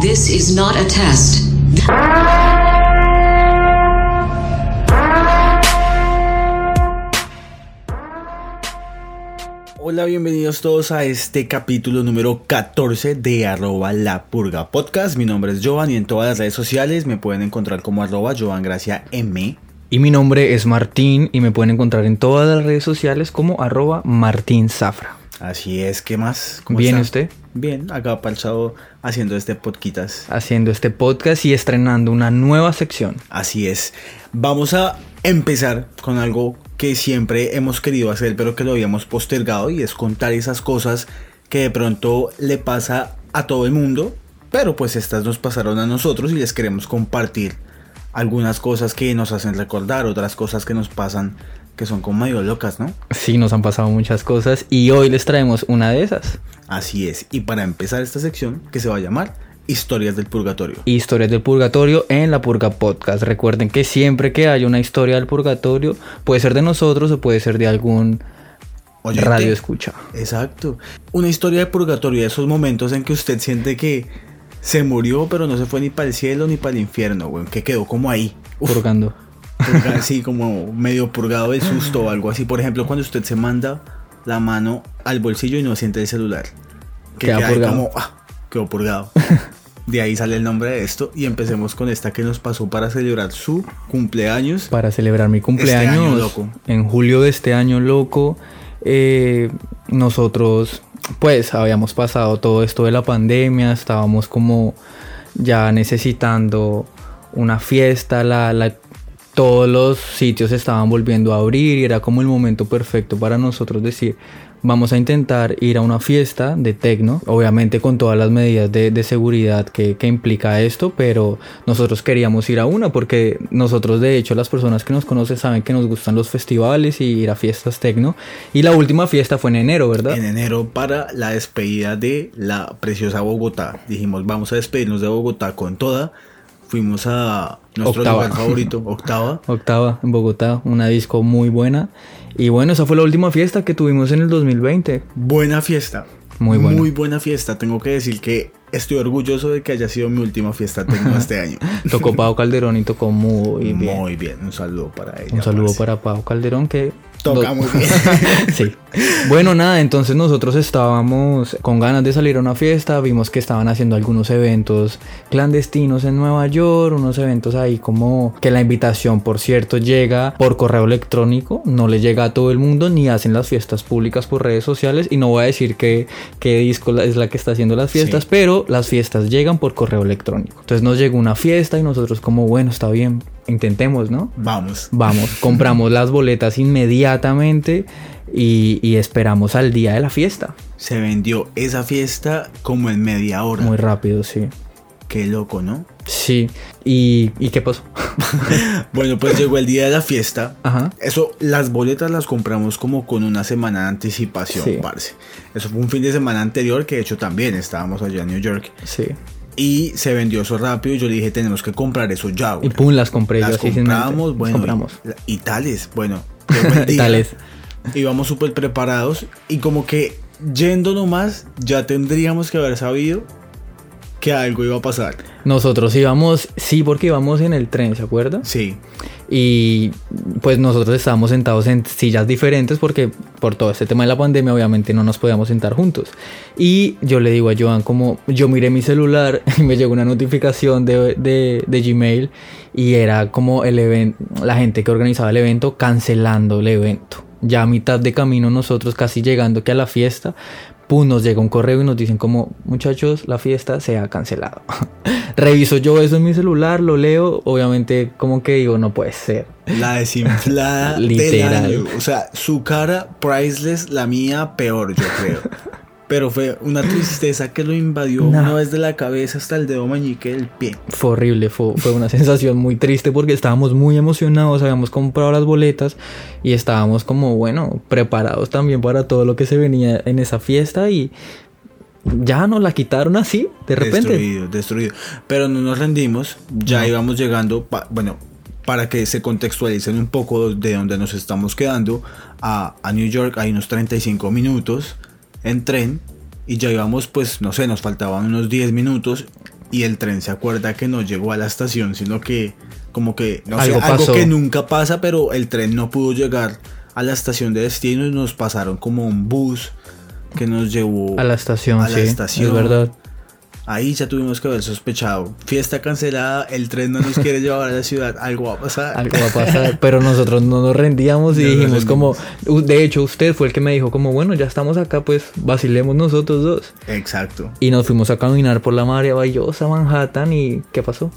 This is not a test. Hola, bienvenidos todos a este capítulo número 14 de arroba la purga podcast. Mi nombre es Jovan y en todas las redes sociales me pueden encontrar como arroba Jovan Gracia M. Y mi nombre es Martín y me pueden encontrar en todas las redes sociales como arroba Martín Zafra. Así es, ¿qué más? ¿Cómo ¿Bien está? usted? Bien, acá palchado haciendo este podcast. Haciendo este podcast y estrenando una nueva sección. Así es. Vamos a empezar con algo que siempre hemos querido hacer, pero que lo habíamos postergado, y es contar esas cosas que de pronto le pasa a todo el mundo, pero pues estas nos pasaron a nosotros y les queremos compartir algunas cosas que nos hacen recordar, otras cosas que nos pasan que son como medio locas, ¿no? Sí, nos han pasado muchas cosas y hoy les traemos una de esas. Así es. Y para empezar esta sección, que se va a llamar Historias del Purgatorio. Historias del Purgatorio en la Purga Podcast. Recuerden que siempre que haya una historia del Purgatorio, puede ser de nosotros o puede ser de algún Oyente. radio escucha. Exacto. Una historia de purgatorio, esos momentos en que usted siente que se murió, pero no se fue ni para el cielo ni para el infierno, güey, que quedó como ahí. Uf, Purgando. Así como medio purgado de susto o algo así. Por ejemplo, cuando usted se manda la mano al bolsillo y no siente el celular. Que Queda purgado. como, ah, quedó purgado. De ahí sale el nombre de esto y empecemos con esta que nos pasó para celebrar su cumpleaños. para celebrar mi cumpleaños Este año loco. en julio de este año loco eh, nosotros pues habíamos pasado todo esto de la pandemia estábamos como ya necesitando una fiesta la, la- todos los sitios estaban volviendo a abrir y era como el momento perfecto para nosotros decir vamos a intentar ir a una fiesta de tecno obviamente con todas las medidas de, de seguridad que, que implica esto pero nosotros queríamos ir a una porque nosotros de hecho las personas que nos conocen saben que nos gustan los festivales y ir a fiestas tecno y la última fiesta fue en enero verdad en enero para la despedida de la preciosa Bogotá. Dijimos, vamos a despedirnos de Bogotá con toda. Fuimos a nuestro Octava. lugar favorito, Octava. octava en Bogotá una disco muy buena y bueno esa fue la última fiesta que tuvimos en el 2020 Buena fiesta. Muy buena. Muy buena fiesta. Tengo que decir que estoy orgulloso de que haya sido mi última fiesta tecno este año. tocó Pau Calderón y tocó muy bien Muy bien. Un saludo para ella. Un saludo para Pau Calderón que... Toca muy bien. sí. Bueno, nada, entonces nosotros estábamos con ganas de salir a una fiesta, vimos que estaban haciendo algunos eventos clandestinos en Nueva York, unos eventos ahí como que la invitación, por cierto, llega por correo electrónico, no le llega a todo el mundo, ni hacen las fiestas públicas por redes sociales, y no voy a decir que, qué disco es la que está haciendo las fiestas, Sí. pero las fiestas llegan por correo electrónico. Entonces nos llegó una fiesta y nosotros como, bueno, está bien, intentemos, ¿no? Vamos. Vamos, compramos las boletas inmediatamente y, y esperamos al día de la fiesta. Se vendió esa fiesta como en media hora. Muy rápido, sí. Qué loco, ¿no? Sí. ¿Y, y qué pasó? Bueno, pues llegó el día de la fiesta. Ajá. Eso, las boletas las compramos como con una semana de anticipación, Sí. parce. Eso fue un fin de semana anterior que de hecho también estábamos allá en New York. Sí. Y se vendió eso rápido y yo le dije, tenemos que comprar eso ya. Y güey". pum, las compré yo Las mente. compramos, bueno. Compramos. Y, y tales, bueno. día, Tales. Íbamos súper preparados y como que yendo nomás ya tendríamos que haber sabido que algo iba a pasar. Nosotros íbamos, sí, porque íbamos en el tren, ¿se acuerda? Sí, Y pues nosotros estábamos sentados en sillas diferentes porque por todo este tema de la pandemia obviamente no nos podíamos sentar juntos. Y yo le digo a Joan como yo miré mi celular y me llegó una notificación de, de- Gmail y era como el evento, la gente que organizaba el evento cancelando el evento. Ya a mitad de camino nosotros casi llegando que a la fiesta, pum, nos llega un correo y nos dicen como muchachos, la fiesta se ha cancelado. Reviso yo eso en mi celular, lo leo, obviamente como que digo, no puede ser. la desinflada del Literal. año. O sea, su cara priceless, la mía peor, yo creo. Pero fue una tristeza que lo invadió No. una vez de la cabeza hasta el dedo meñique del pie. Fue horrible, fue, fue una sensación muy triste porque estábamos muy emocionados, habíamos comprado las boletas y estábamos como, bueno, preparados también para todo lo que se venía en esa fiesta y ya nos la quitaron así, de repente. Destruido, destruido. Pero no nos rendimos, ya íbamos llegando, pa- bueno, para que se contextualicen un poco de donde nos estamos quedando, a, a New York hay unos 35 minutos en tren y ya íbamos, pues, no sé, nos faltaban unos 10 minutos y el tren se acuerda que no llegó a la estación, sino que como que no Algo sé, algo pasó. que nunca pasa, pero el tren no pudo llegar a la estación de destino y nos pasaron como un bus que nos llevó A la estación, a la sí. estación. Es verdad. Ahí ya tuvimos que haber sospechado. Fiesta cancelada, el tren no nos quiere llevar a la ciudad, algo va a pasar. Algo va a pasar, pero nosotros no nos rendíamos y No dijimos como, de hecho usted fue el que me dijo como, bueno, ya estamos acá, pues vacilemos nosotros dos. Exacto. Y nos fuimos a caminar por la maravillosa Manhattan y ¿qué pasó?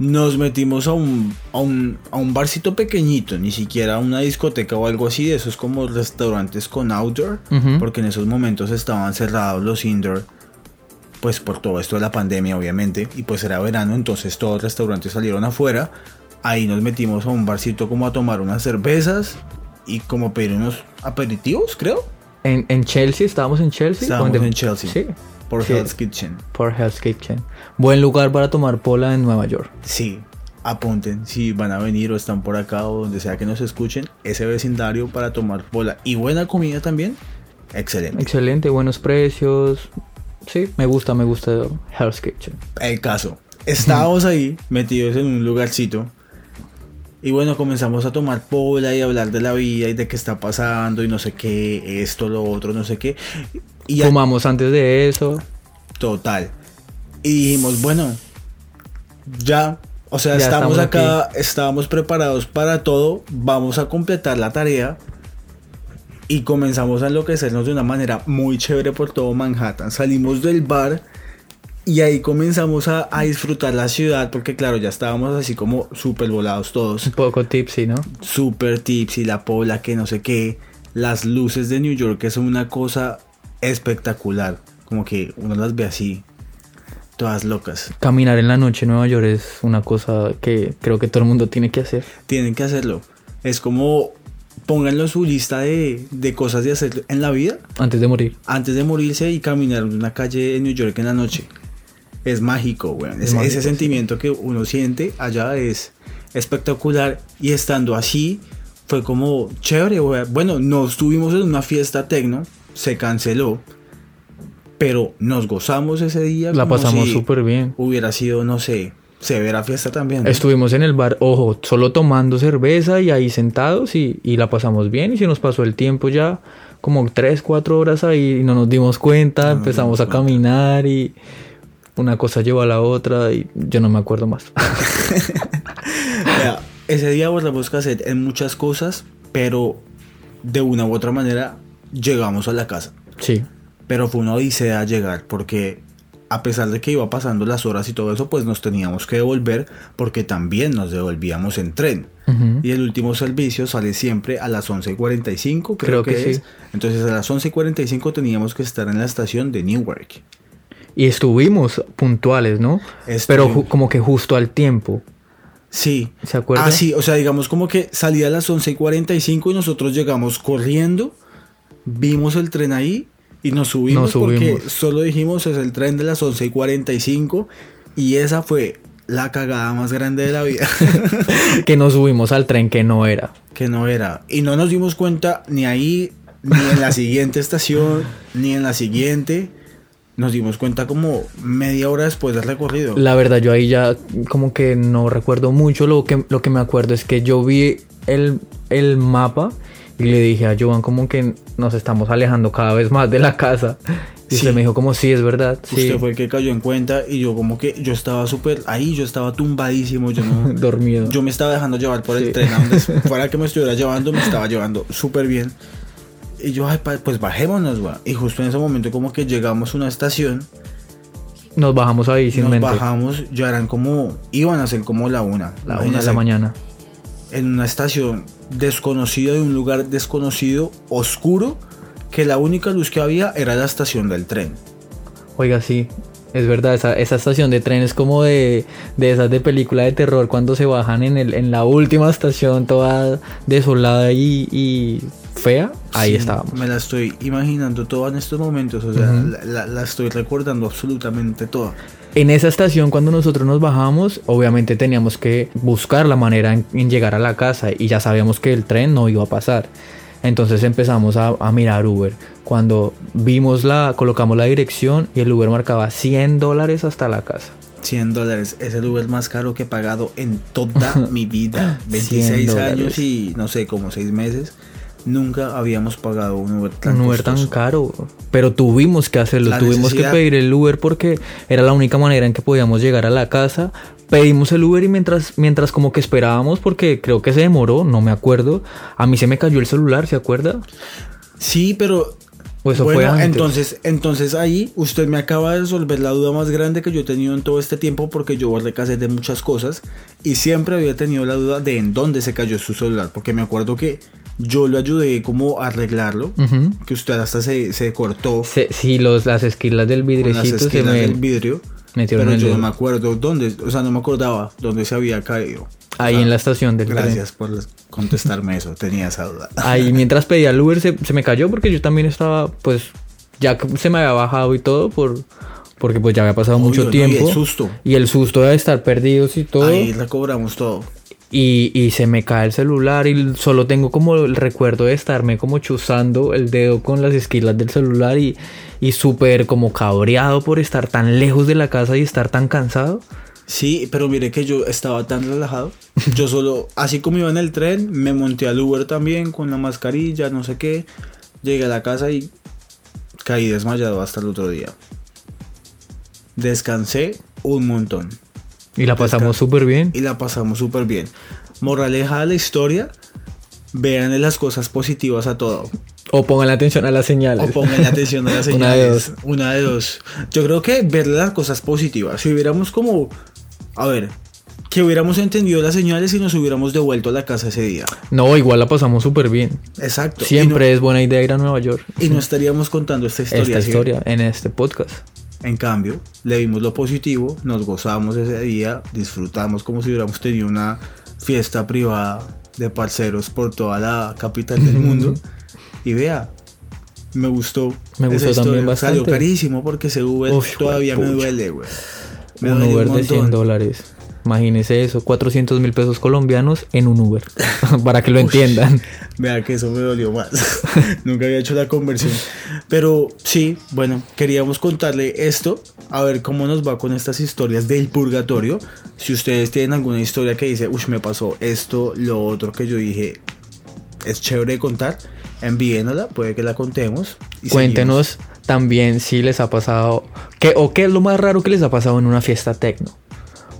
Nos metimos a un, a un, a un barcito pequeñito, ni siquiera una discoteca o algo así, de esos como restaurantes con outdoor, porque en esos momentos estaban cerrados los indoor, pues por todo esto de la pandemia obviamente, y pues era verano, entonces todos los restaurantes salieron afuera, ahí nos metimos a un barcito como a tomar unas cervezas y como pedir unos aperitivos, creo, En, en Chelsea, estábamos en Chelsea. Estábamos ¿O en- Chelsea. Sí. por Sí. Hell's Kitchen. Por Hell's Kitchen. Buen lugar para tomar pola en Nueva York. Sí, apunten si van a venir o están por acá o donde sea que nos escuchen, ese vecindario para tomar bola y buena comida también, excelente. Excelente, buenos precios. Sí, me gusta, me gusta Hell's Kitchen. El caso, estábamos ahí metidos en un lugarcito y bueno, comenzamos a tomar pola y a hablar de la vida y de qué está pasando y no sé qué, esto, lo otro, no sé qué. Y a- Fumamos antes de eso. Total. Y dijimos, bueno, ya, o sea, Ya estamos, estamos acá, estábamos preparados para todo, vamos a completar la tarea. Y comenzamos a enloquecernos de una manera muy chévere por todo Manhattan. Salimos del bar y ahí comenzamos a, a disfrutar la ciudad porque claro, ya estábamos así como súper volados todos. Un poco tipsy, ¿no? Super tipsy, la pola, que no sé qué. Las luces de New York que son una cosa espectacular. Como que uno las ve así, todas locas. Caminar en la noche en Nueva York es una cosa que creo que todo el mundo tiene que hacer. Tienen que hacerlo. Es como pónganlo en su lista de, de cosas de hacer en la vida Antes de morir. antes de morirse y caminar en una calle en New York en la noche. Es mágico, weón. Es Ese- mágico, ese sí. sentimiento que uno siente allá es espectacular. Y estando así, fue como chévere, weón. Bueno, no estuvimos en una fiesta tecno, se canceló. Pero nos gozamos ese día. La pasamos si súper bien. Hubiera sido, no sé, severa fiesta también. ¿no? Estuvimos en el bar, ojo, solo tomando cerveza y ahí sentados y, y la pasamos bien. Y se nos pasó el tiempo ya como 3, 4 horas ahí y no nos dimos cuenta. No empezamos dimos a caminar y una cosa llevó a la otra y yo no me acuerdo más. Vea, ese día abordamos cassette en muchas cosas, pero de una u otra manera llegamos a la casa. sí, Pero fue una odisea llegar porque a pesar de que iba pasando las horas y todo eso, pues nos teníamos que devolver porque también nos devolvíamos en tren. Y el último servicio sale siempre a las 11.45, creo, Creo que, que sí. es. Entonces a las 11.45 teníamos que estar en la estación de Newark. y estuvimos puntuales, ¿no? Pero Estuvimos. como que justo al tiempo. Sí. ¿Se acuerda? Ah, sí, o sea, digamos como que salía a las 11.45 y nosotros llegamos corriendo, vimos el tren ahí y nos subimos, Nos subimos. porque solo dijimos es el tren de las 11.45 y esa fue la cagada más grande de la vida, que nos subimos al tren que no era. que no era. Y no nos dimos cuenta ni ahí, ni en la siguiente estación, ni en la siguiente. Nos dimos cuenta como media hora después del recorrido. La verdad, yo ahí ya como que no recuerdo mucho. Lo que, lo que me acuerdo es que yo vi el, el mapa y le dije a Joan como que nos estamos alejando cada vez más de la casa. Y Sí. usted me dijo como sí, es verdad. Sí. Usted fue el que cayó en cuenta y yo como que yo estaba súper ahí, yo estaba tumbadísimo, yo no... Dormido. Yo me estaba dejando llevar por Sí. el tren, donde fuera que me estuviera llevando, me estaba llevando súper bien. Y yo, ay, pues bajémonos, güey. Y justo en ese momento como que llegamos a una estación, Nos bajamos ahí sin nos mente. bajamos, ya eran como, iban a ser como la una. La una de la mañana. En una estación desconocida, de un lugar desconocido, oscuro, que la única luz que había era la estación del tren. Oiga, sí. Es verdad, esa, esa estación de tren es como de, de esas de película de terror cuando se bajan en, el, en la última estación toda desolada y, y fea. Ahí Sí, estábamos. Me la estoy imaginando toda en estos momentos, o sea, la- la estoy recordando absolutamente toda. En esa estación cuando nosotros nos bajamos, obviamente teníamos que buscar la manera en, en llegar a la casa y ya sabíamos que el tren no iba a pasar. Entonces empezamos a, a mirar Uber. Cuando vimos la, colocamos la dirección y el Uber marcaba 100 dólares hasta la casa. 100 dólares. Es el Uber más caro que he pagado en toda mi vida. 100 26 dólares. años y no sé, como 6 meses. Nunca habíamos pagado un Uber tan un Uber tan caro. Pero tuvimos que hacerlo, La tuvimos necesidad. que pedir el Uber porque era la única manera en que podíamos llegar a la casa. Pedimos el Uber y mientras, mientras como que esperábamos, porque creo que se demoró, no me acuerdo. A mí se me cayó el celular, ¿se acuerda? Sí, pero. Eso bueno, fue antes. entonces, entonces ahí usted me acaba de resolver la duda más grande que yo he tenido en todo este tiempo porque yo borré cassette de muchas cosas y siempre había tenido la duda de en dónde se cayó su celular porque me acuerdo que yo lo ayudé como a arreglarlo, que usted hasta se, se cortó Se- sí, los, las esquilas del con las vidrecito se me... del vidrio, pero yo no me acuerdo dónde, o sea, no me acordaba dónde se había caído. Ahí Ah, en la estación del tren. Gracias por contestarme eso, tenía esa duda. Ahí mientras pedía el Uber se, se me cayó porque yo también estaba, pues, ya que se me había bajado y todo por... Porque pues ya había pasado Obvio, mucho ¿no? Y tiempo. el susto. Y el susto de estar perdidos y todo. Ahí recobramos todo. Y, y se me cae el celular y solo tengo como el recuerdo de estarme como chuzando el dedo con las esquilas del celular y, y súper como cabreado por estar tan lejos de la casa y estar tan cansado. Sí, pero mire que yo estaba tan relajado. Yo solo, así como iba en el tren, me monté al Uber también con la mascarilla, no sé qué. Llegué a la casa y caí desmayado hasta el otro día. Descansé un montón Y la pasamos súper bien. y la pasamos súper bien. Moraleja de la historia, vean las cosas positivas a todo. O pongan atención a las señales. O pongan atención a las Una de señales. Una de dos. Yo creo que ver las cosas positivas. Si hubiéramos como. A ver. Que hubiéramos entendido las señales y nos hubiéramos devuelto a la casa ese día. No, igual la pasamos súper bien. Exacto. Siempre es buena idea ir a Nueva York. Y no, y no estaríamos contando esta historia. Esta ¿sí? historia en este podcast. En cambio, le vimos lo positivo, nos gozamos ese día, disfrutamos como si hubiéramos tenido una fiesta privada de parceros por toda la capital del mundo. Y vea, me gustó. Me esa gustó también historia. Salió bastante. carísimo porque ese Uber Uf, todavía me duele, güey. Me un duele Uber de 100 montón. dólares. Imagínese eso, 400 mil pesos colombianos en un Uber. Para que lo entiendan. Vea que eso me dolió más. Nunca había hecho la conversión. Pero sí, bueno, queríamos contarle esto. A ver cómo nos va con estas historias del purgatorio. Si ustedes tienen alguna historia que dice, uff, me pasó esto, lo otro que yo dije, es chévere de contar, envíenosla, puede que la contemos. y Cuéntenos también si les ha pasado. ¿qué, o qué es lo más raro que les ha pasado en una fiesta tecno.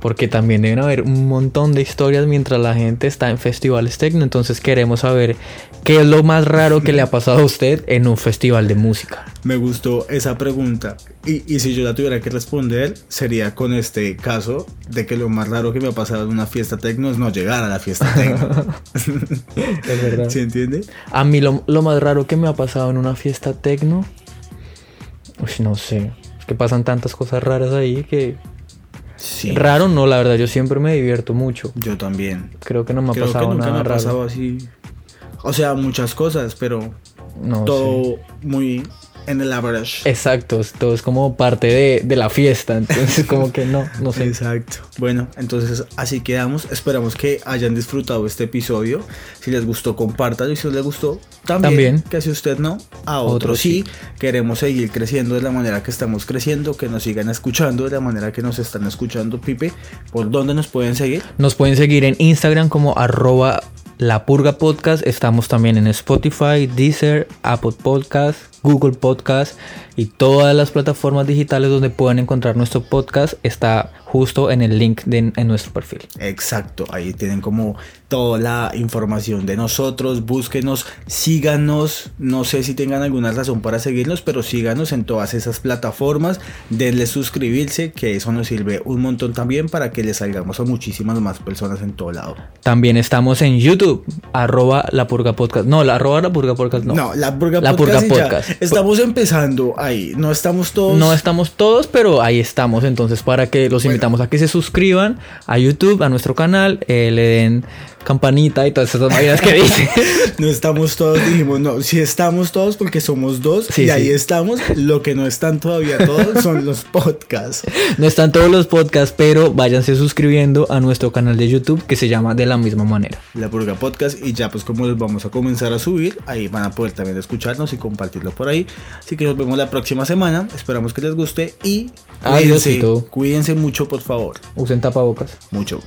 Porque también deben haber un montón de historias mientras la gente está en festivales tecno. Entonces queremos saber qué es lo más raro que le ha pasado a usted en un festival de música. Me gustó esa pregunta. Y, y si yo la tuviera que responder, sería con este caso de que lo más raro que me ha pasado en una fiesta tecno es no llegar a la fiesta tecno. Es verdad. ¿Sí entiende? A mí lo, lo más raro que me ha pasado en una fiesta tecno. Uy, no sé. Es que pasan tantas cosas raras ahí que. Sí. Raro no, la verdad, yo siempre me divierto mucho. Yo también. Creo que no me ha Creo que pasado nunca nada me ha raro. pasado así. O sea, muchas cosas, pero No todo muy en el average. Exacto, todo es como parte de, de la fiesta, entonces como que no, no sé. Exacto. Bueno, entonces así quedamos. Esperamos que hayan disfrutado este episodio. Si les gustó, compártanlo. Y si no les gustó, también. También. Que si usted no, a otro, Otro sí. sí. Queremos seguir creciendo de la manera que estamos creciendo. Que nos sigan escuchando de la manera que nos están escuchando, Pipe. ¿Por dónde nos pueden seguir? Nos pueden seguir en Instagram como arroba la purga podcast. Estamos también en Spotify, Deezer, Apple Podcast, Google Podcast y todas las plataformas digitales donde puedan encontrar nuestro podcast está justo en el link de, en nuestro perfil. Exacto, ahí tienen como toda la información de nosotros, búsquenos, síganos, no sé si tengan alguna razón para seguirnos, pero síganos en todas esas plataformas, denle suscribirse, que eso nos sirve un montón también para que le salgamos a muchísimas más personas en todo lado. También estamos en YouTube, arroba la purga podcast. No, la arroba la purga podcast no. No, la Purga La Podcast, Purga y ya. Podcast. Estamos empezando ahí, no estamos todos... No estamos todos, pero ahí estamos. Entonces, para que los Bueno. invitamos a que se suscriban a YouTube, a nuestro canal, eh, le den campanita y todas esas vainas que dice. No estamos todos, dijimos, no, si estamos todos porque somos dos Sí, y ahí estamos, lo que no están todavía todos son los podcasts. no están todos los podcasts, pero váyanse suscribiendo a nuestro canal de YouTube que se llama de la misma manera. La Purga Podcast y ya pues como los vamos a comenzar a subir, ahí van a poder también escucharnos y compartirlo por ahí. Así que nos vemos la próxima semana. Esperamos que les guste y cuídense, Adiósito. cuídense mucho, por favor. Usen tapabocas. Mucho.